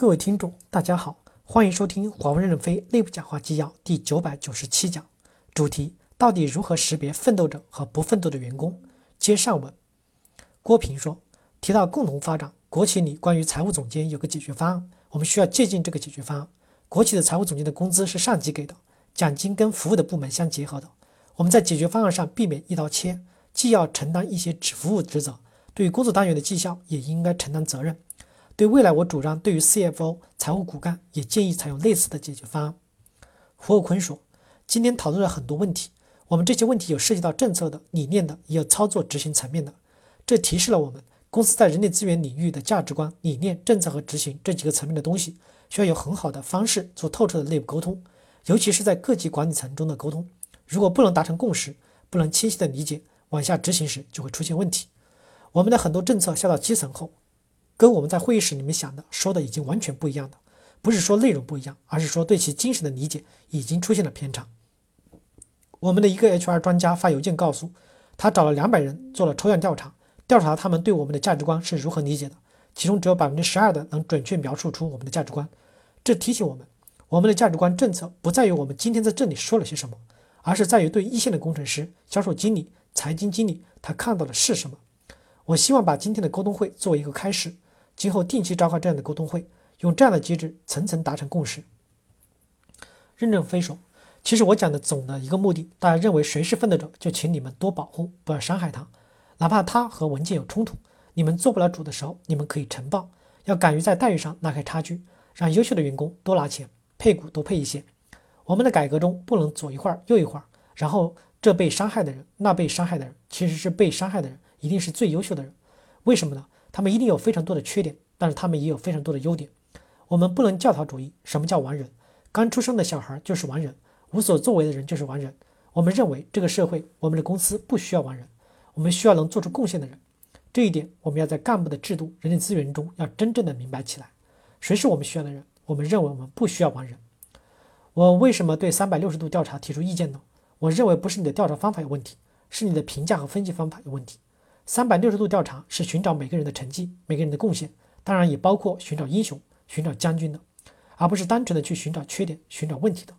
各位听众，大家好，欢迎收听华为任正非内部讲话纪要第九百九十七讲，主题到底如何识别奋斗者和不奋斗的员工？接上文。郭平说，提到共同发展，国企里关于财务总监有个解决方案，我们需要借鉴这个解决方案。国企的财务总监的工资是上级给的，奖金跟服务的部门相结合的。我们在解决方案上避免一刀切，既要承担一些只服务职责，对于工作单元的绩效也应该承担责任。对未来，我主张对于 CFO 财务骨干也建议采用类似的解决方案。胡厚坤说：“今天讨论了很多问题，我们这些问题有涉及到政策的、理念的，也有操作执行层面的。这提示了我们公司在人力资源领域的价值观、理念、政策和执行这几个层面的东西，需要有很好的方式做透彻的内部沟通，尤其是在各级管理层中的沟通。如果不能达成共识，不能清晰的理解，往下执行时就会出现问题。我们的很多政策下到基层后。”跟我们在会议室里面想的、说的已经完全不一样的，不是说内容不一样，而是说对其精神的理解已经出现了偏差。我们的一个 HR 专家发邮件告诉，他找了两百人做了抽样调查，调查他们对我们的价值观是如何理解的，其中只有百分之十二的能准确描述出我们的价值观。这提醒我们，我们的价值观政策不在于我们今天在这里说了些什么，而是在于对一线的工程师、销售经理、财经经理他看到的是什么。我希望把今天的沟通会作为一个开始。今后定期召开这样的沟通会，用这样的机制层层达成共识。任正非说：“其实我讲的总的一个目的，大家认为谁是奋斗者，就请你们多保护，不要伤害他，哪怕他和文件有冲突，你们做不了主的时候，你们可以呈报，要敢于在待遇上拉开差距，让优秀的员工多拿钱，配股多配一些。我们的改革中不能左一会儿右一会儿，然后这被伤害的人，那被伤害的人，其实是被伤害的人一定是最优秀的人，为什么呢？”他们一定有非常多的缺点，但是他们也有非常多的优点。我们不能教条主义。什么叫完人？刚出生的小孩就是完人，无所作为的人就是完人。我们认为这个社会，我们的公司不需要完人，我们需要能做出贡献的人。这一点，我们要在干部的制度、人力资源中要真正的明白起来。谁是我们需要的人？我们认为我们不需要完人。我为什么对三百六十度调查提出意见呢？我认为不是你的调查方法有问题，是你的评价和分析方法有问题。三百六十度调查是寻找每个人的成绩、每个人的贡献，当然也包括寻找英雄、寻找将军的，而不是单纯的去寻找缺点、寻找问题的。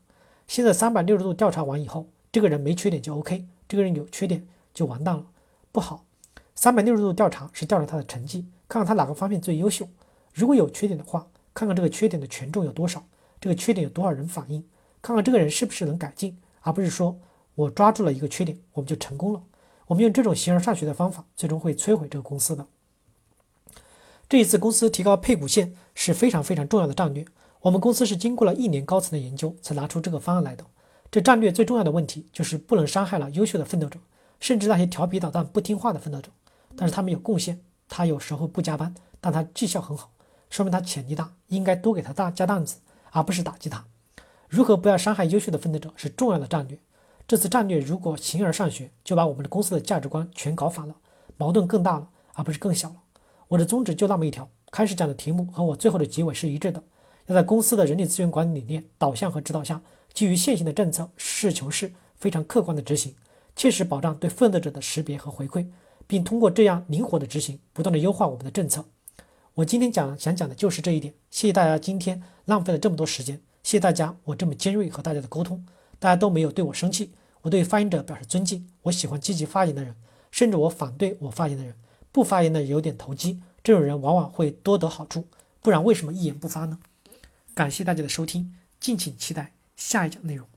现在三百六十度调查完以后，这个人没缺点就 OK，这个人有缺点就完蛋了，不好。三百六十度调查是调查他的成绩，看看他哪个方面最优秀。如果有缺点的话，看看这个缺点的权重有多少，这个缺点有多少人反映，看看这个人是不是能改进，而不是说我抓住了一个缺点，我们就成功了。我们用这种形而上学的方法，最终会摧毁这个公司的。这一次公司提高配股线是非常非常重要的战略。我们公司是经过了一年高层的研究才拿出这个方案来的。这战略最重要的问题就是不能伤害了优秀的奋斗者，甚至那些调皮捣蛋不听话的奋斗者。但是他们有贡献，他有时候不加班，但他绩效很好，说明他潜力大，应该多给他大加担子，而不是打击他。如何不要伤害优秀的奋斗者是重要的战略。这次战略如果形而上学，就把我们的公司的价值观全搞反了，矛盾更大了，而不是更小了。我的宗旨就那么一条，开始讲的题目和我最后的结尾是一致的，要在公司的人力资源管理理念导向和指导下，基于现行的政策，实事求是、非常客观的执行，切实保障对奋斗者的识别和回馈，并通过这样灵活的执行，不断的优化我们的政策。我今天讲想讲的就是这一点。谢谢大家今天浪费了这么多时间，谢谢大家我这么尖锐和大家的沟通。大家都没有对我生气，我对发言者表示尊敬。我喜欢积极发言的人，甚至我反对我发言的人。不发言的有点投机，这种人往往会多得好处。不然为什么一言不发呢？感谢大家的收听，敬请期待下一讲内容。